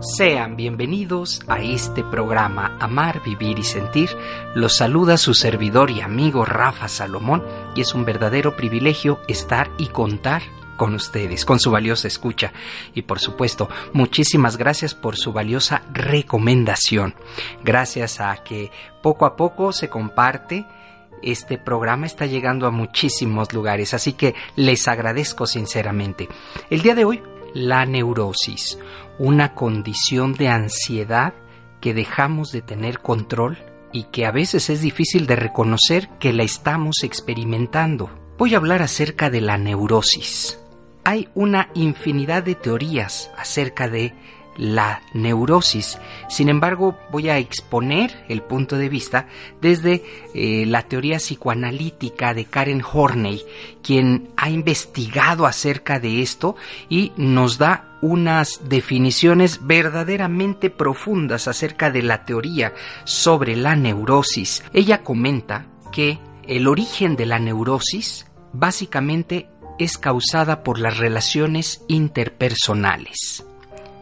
Sean bienvenidos a este programa Amar, Vivir y Sentir. Los saluda su servidor y amigo Rafa Salomón y es un verdadero privilegio estar y contar con ustedes, con su valiosa escucha. Y por supuesto, muchísimas gracias por su valiosa recomendación. Gracias a que poco a poco se comparte este programa está llegando a muchísimos lugares, así que les agradezco sinceramente. El día de hoy, la neurosis, una condición de ansiedad que dejamos de tener control y que a veces es difícil de reconocer que la estamos experimentando. Voy a hablar acerca de la neurosis. Hay una infinidad de teorías acerca de la neurosis. Sin embargo, voy a exponer el punto de vista desde eh, la teoría psicoanalítica de Karen Horney, quien ha investigado acerca de esto y nos da unas definiciones verdaderamente profundas acerca de la teoría sobre la neurosis. Ella comenta que el origen de la neurosis básicamente es causada por las relaciones interpersonales.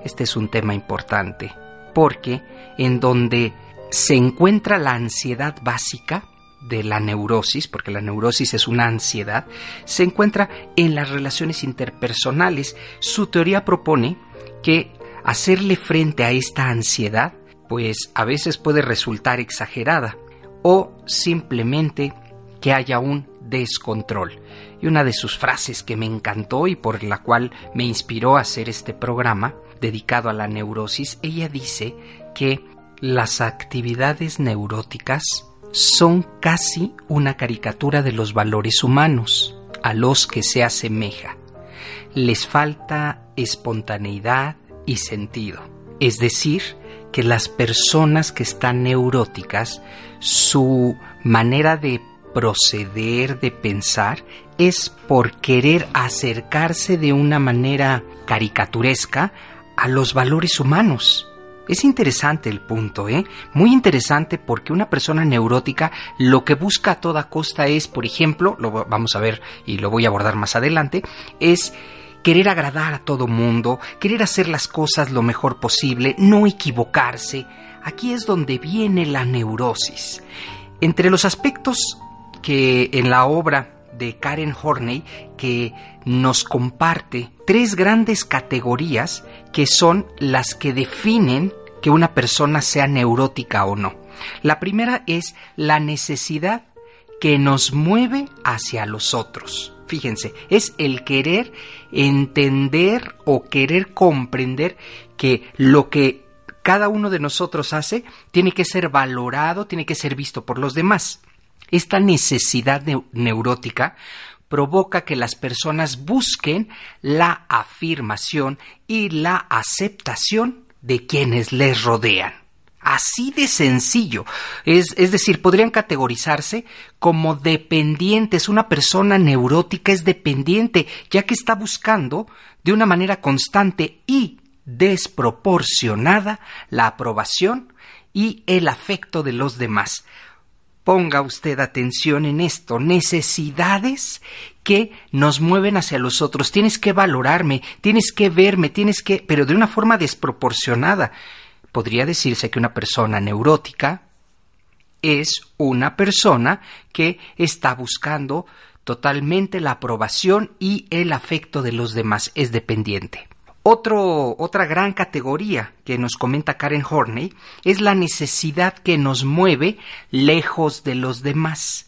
Este es un tema importante, porque en donde se encuentra la ansiedad básica de la neurosis, porque la neurosis es una ansiedad, se encuentra en las relaciones interpersonales. Su teoría propone que hacerle frente a esta ansiedad, pues a veces puede resultar exagerada o simplemente que haya un descontrol. Y una de sus frases que me encantó y por la cual me inspiró a hacer este programa dedicado a la neurosis, ella dice que las actividades neuróticas son casi una caricatura de los valores humanos a los que se asemeja. Les falta espontaneidad y sentido. Es decir, que las personas que están neuróticas, su manera de proceder, de pensar, es por querer acercarse de una manera caricaturesca a los valores humanos. Es interesante el punto, ¿eh? Muy interesante porque una persona neurótica lo que busca a toda costa es, por ejemplo, lo vamos a ver y lo voy a abordar más adelante, es querer agradar a todo mundo, querer hacer las cosas lo mejor posible, no equivocarse. Aquí es donde viene la neurosis. Entre los aspectos que en la obra de Karen Horney que nos comparte tres grandes categorías que son las que definen que una persona sea neurótica o no. La primera es la necesidad que nos mueve hacia los otros. Fíjense, es el querer entender o querer comprender que lo que cada uno de nosotros hace tiene que ser valorado, tiene que ser visto por los demás. Esta necesidad neurótica provoca que las personas busquen la afirmación y la aceptación de quienes les rodean. Así de sencillo. Es, es, decir, podrían categorizarse como dependientes. Una persona neurótica es dependiente, ya que está buscando de una manera constante y desproporcionada la aprobación y el afecto de los demás. Ponga usted atención en esto, necesidades que nos mueven hacia los otros. Tienes que valorarme, tienes que verme, tienes que, pero de una forma desproporcionada. Podría decirse que una persona neurótica es una persona que está buscando totalmente la aprobación y el afecto de los demás, es dependiente otra gran categoría que nos comenta Karen Horney es la necesidad que nos mueve lejos de los demás.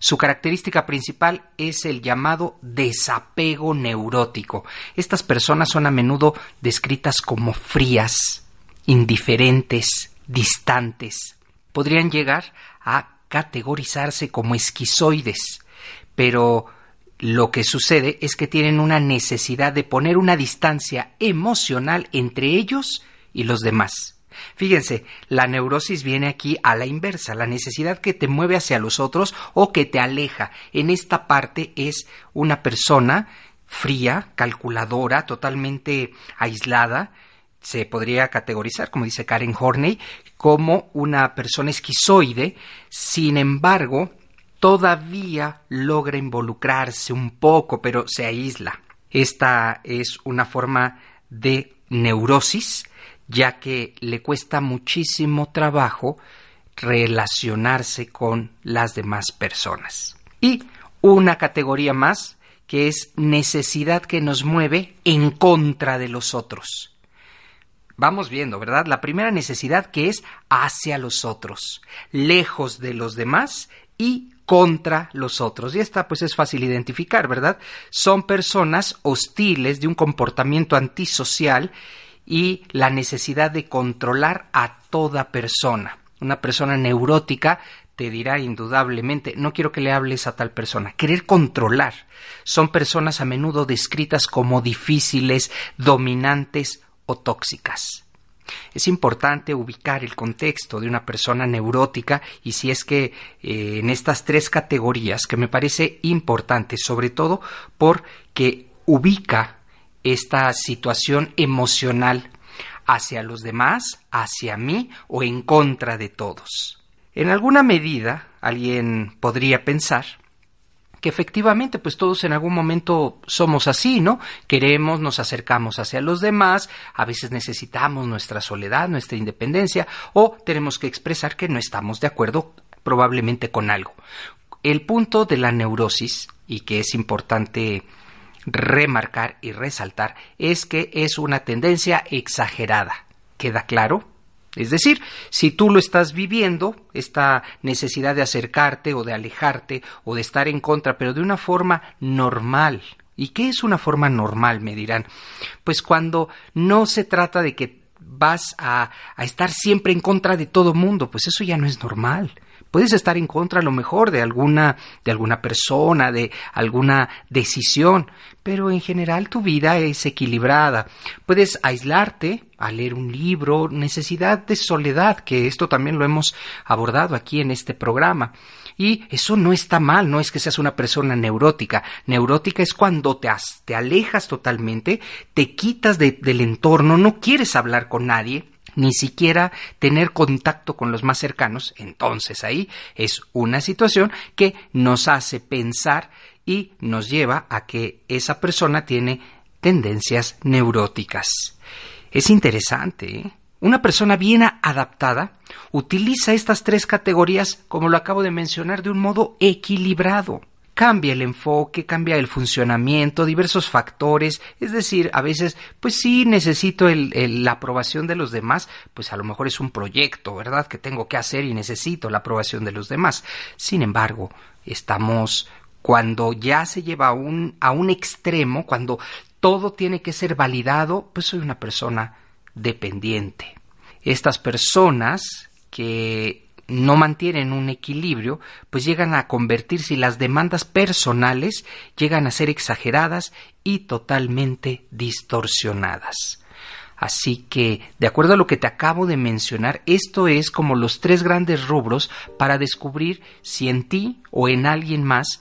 Su característica principal es el llamado desapego neurótico. Estas personas son a menudo descritas como frías, indiferentes, distantes. Podrían llegar a categorizarse como esquizoides, pero lo que sucede es que tienen una necesidad de poner una distancia emocional entre ellos y los demás. Fíjense, la neurosis viene aquí a la inversa, la necesidad que te mueve hacia los otros o que te aleja. En esta parte es una persona fría, calculadora, totalmente aislada, se podría categorizar, como dice Karen Horney, como una persona esquizoide, sin embargo, todavía logra involucrarse un poco, pero se aísla. Esta es una forma de neurosis, ya que le cuesta muchísimo trabajo relacionarse con las demás personas. Y una categoría más, que es necesidad que nos mueve en contra de los otros vamos viendo, ¿verdad? La primera necesidad que es hacia los otros, lejos de los demás y contra los otros. Y esta pues es fácil identificar, ¿verdad? Son personas hostiles de un comportamiento antisocial y la necesidad de controlar a toda persona. Una persona neurótica te dirá indudablemente, no quiero que le hables a tal persona, querer controlar. Son personas a menudo descritas como difíciles, dominantes o tóxicas. Es importante ubicar el contexto de una persona neurótica y si es que eh, en estas tres categorías que me parece importante, sobre todo porque ubica esta situación emocional hacia los demás, hacia mí o en contra de todos. En alguna medida, alguien podría pensar que efectivamente pues todos en algún momento somos así, ¿no? Queremos, nos acercamos hacia los demás, a veces necesitamos nuestra soledad, nuestra independencia o tenemos que expresar que no estamos de acuerdo probablemente con algo. El punto de la neurosis y que es importante remarcar y resaltar es que es una tendencia exagerada. ¿Queda claro? Es decir, si tú lo estás viviendo, esta necesidad de acercarte o de alejarte o de estar en contra, pero de una forma normal. ¿Y qué es una forma normal? Me dirán. Pues cuando no se trata de que vas a, estar siempre en contra de todo mundo, pues eso ya no es normal. Puedes estar en contra a lo mejor de alguna de alguna persona, de alguna decisión, pero en general tu vida es equilibrada. Puedes aislarte a leer un libro, necesidad de soledad, que esto también lo hemos abordado aquí en este programa. Y eso no está mal, no es que seas una persona neurótica. Neurótica es cuando te, te alejas totalmente, te quitas del entorno, no quieres hablar con nadie, ni siquiera tener contacto con los más cercanos, entonces ahí es una situación que nos hace pensar y nos lleva a que esa persona tiene tendencias neuróticas. Es interesante, ¿eh? Una persona bien adaptada utiliza estas tres categorías, como lo acabo de mencionar, de un modo equilibrado cambia el enfoque, cambia el funcionamiento, diversos factores, es decir, a veces, pues sí necesito la aprobación de los demás, pues a lo mejor es un proyecto, ¿verdad?, que tengo que hacer y necesito la aprobación de los demás. Sin embargo, estamos cuando ya se lleva a un, a un extremo, cuando todo tiene que ser validado, pues soy una persona dependiente. Estas personas que no mantienen un equilibrio, pues llegan a convertirse y las demandas personales llegan a ser exageradas y totalmente distorsionadas. Así que, de acuerdo a lo que te acabo de mencionar, esto es como los tres grandes rubros para descubrir si en ti o en alguien más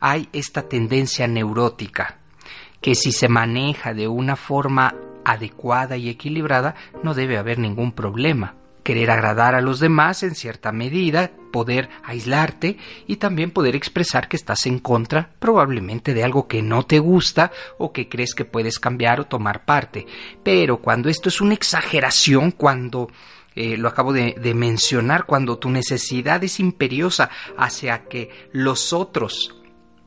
hay esta tendencia neurótica, que si se maneja de una forma adecuada y equilibrada no debe haber ningún problema querer agradar a los demás en cierta medida, poder aislarte y también poder expresar que estás en contra probablemente de algo que no te gusta o que crees que puedes cambiar o tomar parte. Pero cuando esto es una exageración, cuando eh, lo acabo de, de mencionar, cuando tu necesidad es imperiosa hacia que los otros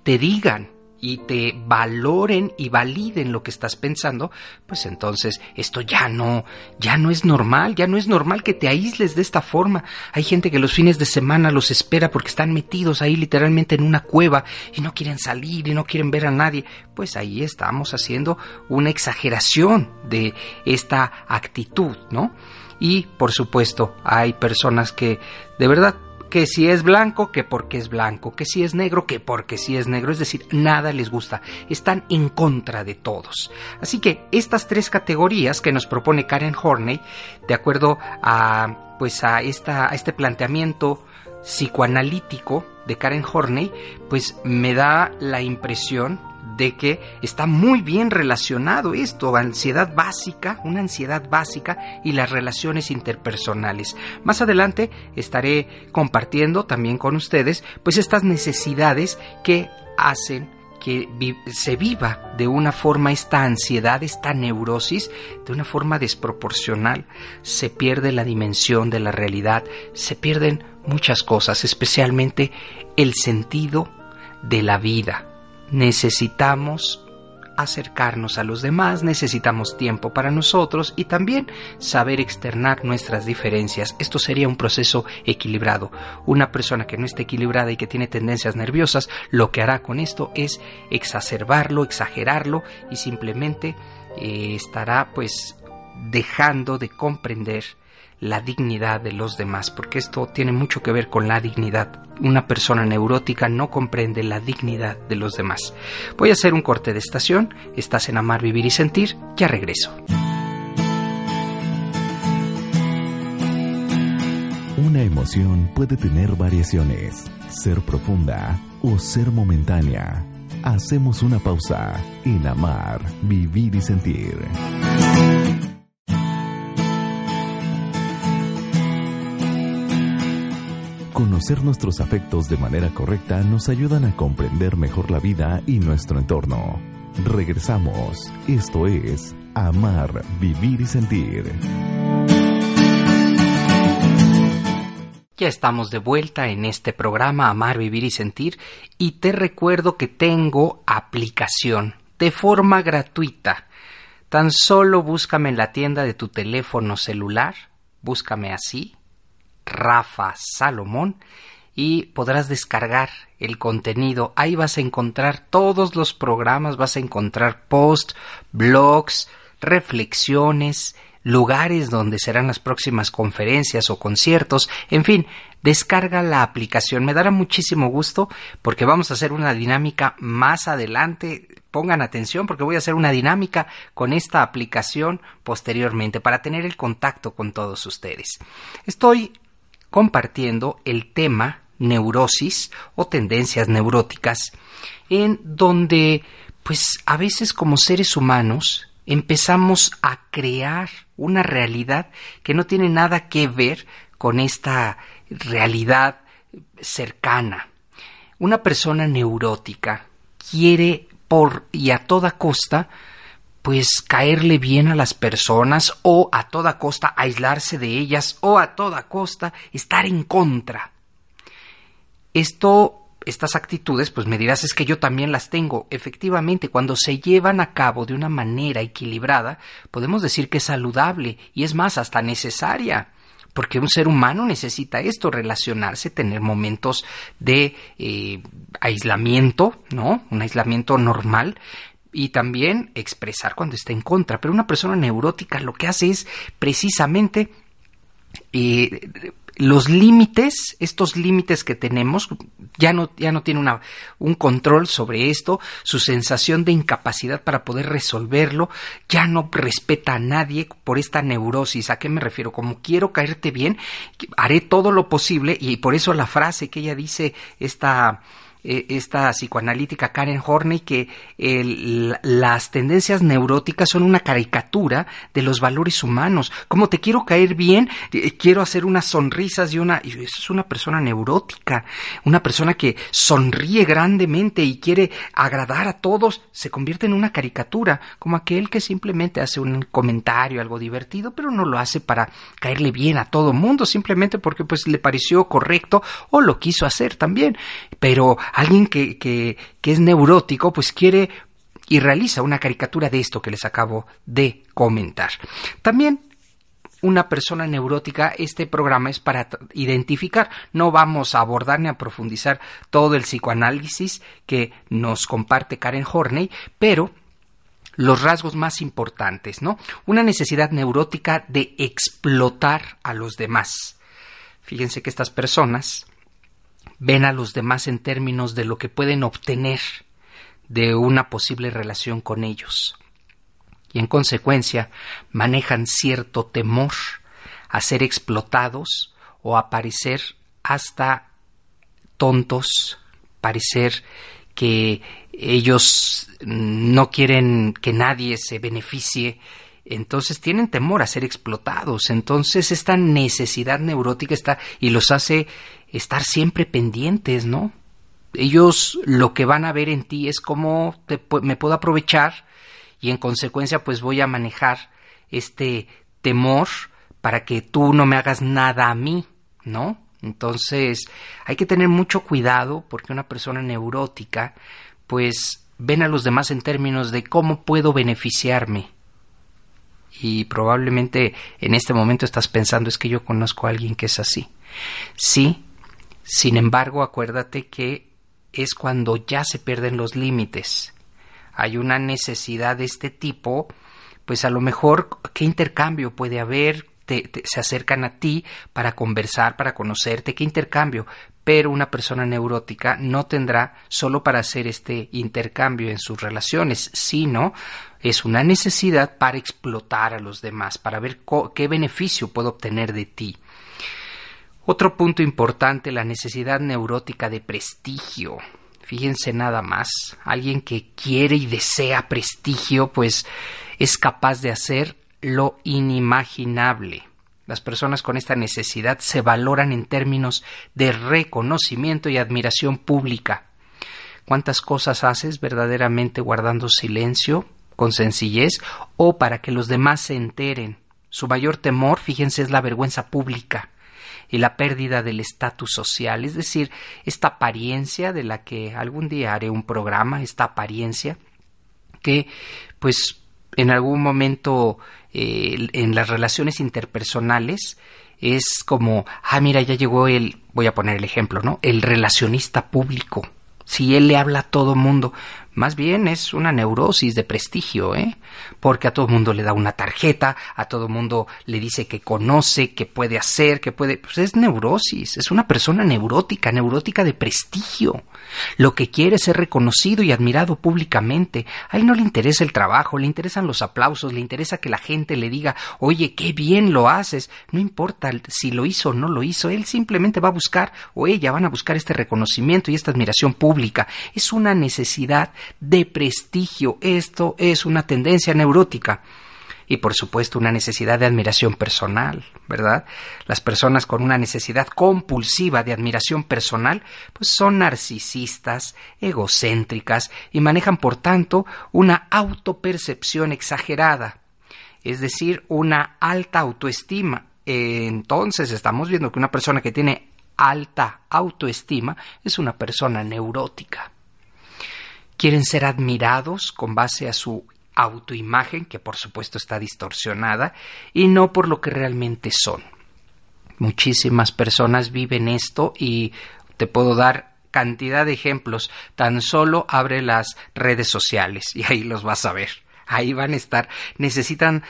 te digan y te valoren y validen lo que estás pensando, pues entonces esto ya no, ya no es normal, ya no es normal que te aísles de esta forma. Hay gente que los fines de semana los espera porque están metidos ahí literalmente en una cueva y no quieren salir y no quieren ver a nadie. Pues ahí estamos haciendo una exageración de esta actitud, ¿no? Y por supuesto hay personas que de verdad que si es blanco, que porque es blanco, que si es negro, que porque si es negro, es decir, nada les gusta, están en contra de todos. Así que estas tres categorías que nos propone Karen Horney, de acuerdo a pues a esta a este planteamiento psicoanalítico de Karen Horney, pues me da la impresión de que está muy bien relacionado esto, ansiedad básica, una ansiedad básica y las relaciones interpersonales. Más adelante estaré compartiendo también con ustedes pues estas necesidades que hacen que se viva de una forma esta ansiedad, esta neurosis, de una forma desproporcional. Se pierde la dimensión de la realidad, se pierden muchas cosas, especialmente el sentido de la vida. Necesitamos acercarnos a los demás, necesitamos tiempo para nosotros y también saber externar nuestras diferencias. Esto sería un proceso equilibrado. Una persona que no esté equilibrada y que tiene tendencias nerviosas, lo que hará con esto es exacerbarlo, exagerarlo y simplemente eh, estará pues dejando de comprender la dignidad de los demás, porque esto tiene mucho que ver con la dignidad. Una persona neurótica no comprende la dignidad de los demás. Voy a hacer un corte de estación, estás en Amar, Vivir y Sentir, ya regreso. Una emoción puede tener variaciones, ser profunda o ser momentánea. Hacemos una pausa en Amar, Vivir y Sentir. Conocer nuestros afectos de manera correcta nos ayudan a comprender mejor la vida y nuestro entorno. Regresamos. Esto es Amar, Vivir y Sentir. Ya estamos de vuelta en este programa Amar, Vivir y Sentir y te recuerdo que tengo aplicación de forma gratuita. Tan solo búscame en la tienda de tu teléfono celular, búscame así, Rafa Salomón y podrás descargar el contenido. Ahí vas a encontrar todos los programas, vas a encontrar posts, blogs, reflexiones, lugares donde serán las próximas conferencias o conciertos, en fin, descarga la aplicación. Me dará muchísimo gusto porque vamos a hacer una dinámica más adelante. Pongan atención porque voy a hacer una dinámica con esta aplicación posteriormente para tener el contacto con todos ustedes. Estoy compartiendo el tema neurosis o tendencias neuróticas, en donde, pues a veces como seres humanos empezamos a crear una realidad que no tiene nada que ver con esta realidad cercana. Una persona neurótica quiere por y a toda costa pues caerle bien a las personas o a toda costa aislarse de ellas o a toda costa estar en contra. Esto estas actitudes, pues me dirás es que yo también las tengo. Efectivamente, cuando se llevan a cabo de una manera equilibrada, podemos decir que es saludable y es más, hasta necesaria. Porque un ser humano necesita esto, relacionarse, tener momentos de eh, aislamiento, ¿no? Un aislamiento normal, y también expresar cuando está en contra. Pero una persona neurótica lo que hace es precisamente eh, los límites, estos límites que tenemos, ya no, ya no tiene una, un control sobre esto, su sensación de incapacidad para poder resolverlo, ya no respeta a nadie por esta neurosis. ¿A qué me refiero? Como quiero caerte bien, haré todo lo posible y por eso la frase que ella dice, esta eh, esta psicoanalítica Karen Horney que las tendencias neuróticas son una caricatura de los valores humanos. Como te quiero caer bien, eh, quiero hacer unas sonrisas y una... Y eso es una persona neurótica, una persona que sonríe grandemente y quiere agradar a todos, se convierte en una caricatura, como aquel que simplemente hace un comentario, algo divertido, pero no lo hace para caerle bien a todo mundo, simplemente porque pues le pareció correcto o lo quiso hacer también. Pero alguien que, es neurótico, pues quiere y realiza una caricatura de esto que les acabo de comentar. También una persona neurótica, este programa es para identificar. No vamos a abordar ni a profundizar todo el psicoanálisis que nos comparte Karen Horney, pero los rasgos más importantes, ¿no? Una necesidad neurótica de explotar a los demás. Fíjense que estas personas ven a los demás en términos de lo que pueden obtener de una posible relación con ellos. Y en consecuencia manejan cierto temor a ser explotados o a parecer hasta tontos, parecer que ellos no quieren que nadie se beneficie, entonces tienen temor a ser explotados, entonces esta necesidad neurótica está y los hace estar siempre pendientes, ¿no? Ellos lo que van a ver en ti es cómo me puedo aprovechar y en consecuencia pues voy a manejar este temor para que tú no me hagas nada a mí, ¿no? Entonces hay que tener mucho cuidado porque una persona neurótica pues ven a los demás en términos de cómo puedo beneficiarme. Y probablemente en este momento estás pensando es que yo conozco a alguien que es así. Sí, sin embargo, acuérdate que es cuando ya se pierden los límites. Hay una necesidad de este tipo, pues a lo mejor, ¿qué intercambio puede haber? se acercan a ti para conversar, para conocerte, qué intercambio. Pero una persona neurótica no tendrá solo para hacer este intercambio en sus relaciones, sino es una necesidad para explotar a los demás, para ver qué beneficio puedo obtener de ti. Otro punto importante, la necesidad neurótica de prestigio. Fíjense nada más, alguien que quiere y desea prestigio, pues es capaz de hacer lo inimaginable. Las personas con esta necesidad se valoran en términos de reconocimiento y admiración pública. ¿Cuántas cosas haces verdaderamente guardando silencio, con sencillez, o para que los demás se enteren? Su mayor temor, fíjense, es la vergüenza pública y la pérdida del estatus social, es decir, esta apariencia de la que algún día haré un programa, esta apariencia que pues en algún momento eh, en las relaciones interpersonales es como, ah, mira, ya llegó el, voy a poner el ejemplo, ¿no? El relacionista público. Si él le habla a todo mundo, más bien es una neurosis de prestigio, ¿eh? Porque a todo mundo le da una tarjeta, a todo mundo le dice que conoce, que puede hacer, que puede. Pues es neurosis, es una persona neurótica, neurótica de prestigio. Lo que quiere es ser reconocido y admirado públicamente. A él no le interesa el trabajo, le interesan los aplausos, le interesa que la gente le diga, oye, qué bien lo haces. No importa si lo hizo o no lo hizo, él simplemente va a buscar, o ella van a buscar este reconocimiento y esta admiración pública. Es una necesidad de prestigio. Esto es una tendencia neurótica y por supuesto una necesidad de admiración personal, ¿verdad? Las personas con una necesidad compulsiva de admiración personal pues son narcisistas, egocéntricas y manejan por tanto una autopercepción exagerada, es decir, una alta autoestima. Entonces estamos viendo que una persona que tiene alta autoestima es una persona neurótica quieren ser admirados con base a su autoimagen, que por supuesto está distorsionada, y no por lo que realmente son. Muchísimas personas viven esto y te puedo dar cantidad de ejemplos. Tan solo abre las redes sociales y ahí los vas a ver. Ahí van a estar. Necesitan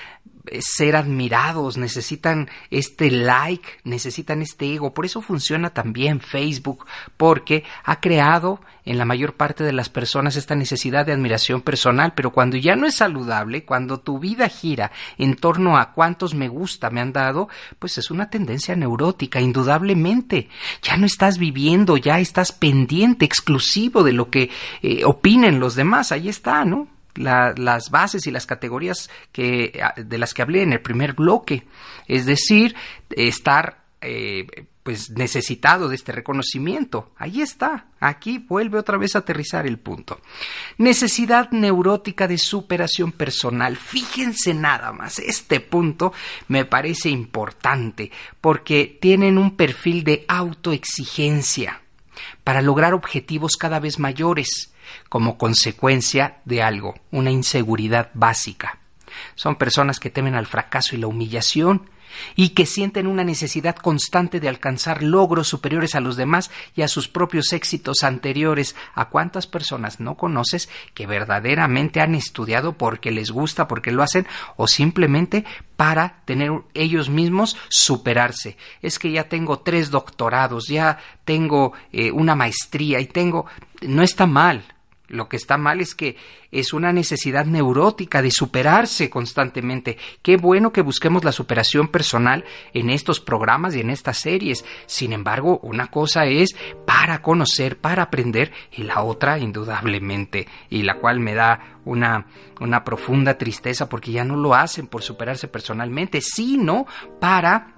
ser admirados, necesitan este like, necesitan este ego. Por eso funciona también Facebook, porque ha creado en la mayor parte de las personas esta necesidad de admiración personal, pero cuando ya no es saludable, cuando tu vida gira en torno a cuántos me gusta me han dado, pues es una tendencia neurótica, indudablemente. Ya no estás viviendo, ya estás pendiente, exclusivo de lo que eh, opinen los demás. Ahí está, ¿no? Las bases y las categorías que, de las que hablé en el primer bloque, es decir, estar eh, pues necesitado de este reconocimiento. Ahí está, aquí vuelve otra vez a aterrizar el punto. Necesidad neurótica de superación personal. Fíjense nada más, este punto me parece importante porque tienen un perfil de autoexigencia para lograr objetivos cada vez mayores como consecuencia de algo, una inseguridad básica. Son personas que temen al fracaso y la humillación y que sienten una necesidad constante de alcanzar logros superiores a los demás y a sus propios éxitos anteriores. ¿A cuántas personas no conoces que verdaderamente han estudiado porque les gusta, porque lo hacen o simplemente para tener ellos mismos superarse? Es que ya tengo tres doctorados, ya tengo eh, una maestría y tengo... No está mal, lo que está mal es que es una necesidad neurótica de superarse constantemente. Qué bueno que busquemos la superación personal en estos programas y en estas series. Sin embargo, una cosa es para conocer, para aprender, y la otra, indudablemente, y la cual me da una, una profunda tristeza porque ya no lo hacen por superarse personalmente, sino para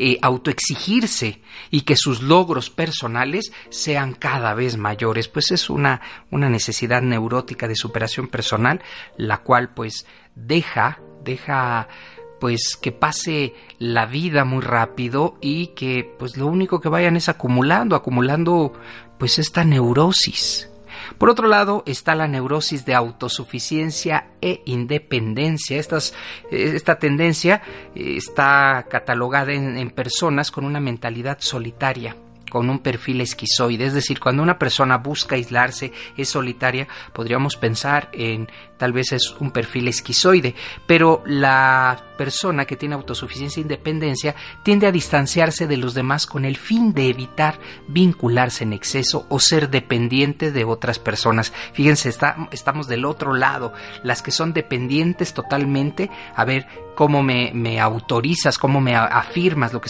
eh, autoexigirse y que sus logros personales sean cada vez mayores, pues es una, una necesidad neurótica de superación personal, la cual pues deja, deja pues que pase la vida muy rápido y que pues lo único que vayan es acumulando, acumulando pues esta neurosis. Por otro lado está la neurosis de autosuficiencia e independencia. esta tendencia eh, está catalogada en personas con una mentalidad solitaria con un perfil esquizoide, es decir, cuando una persona busca aislarse, es solitaria, podríamos pensar en tal vez es un perfil esquizoide, pero la persona que tiene autosuficiencia e independencia tiende a distanciarse de los demás con el fin de evitar vincularse en exceso o ser dependiente de otras personas. Fíjense, estamos del otro lado, las que son dependientes totalmente, a ver cómo me, me autorizas, cómo me afirmas lo que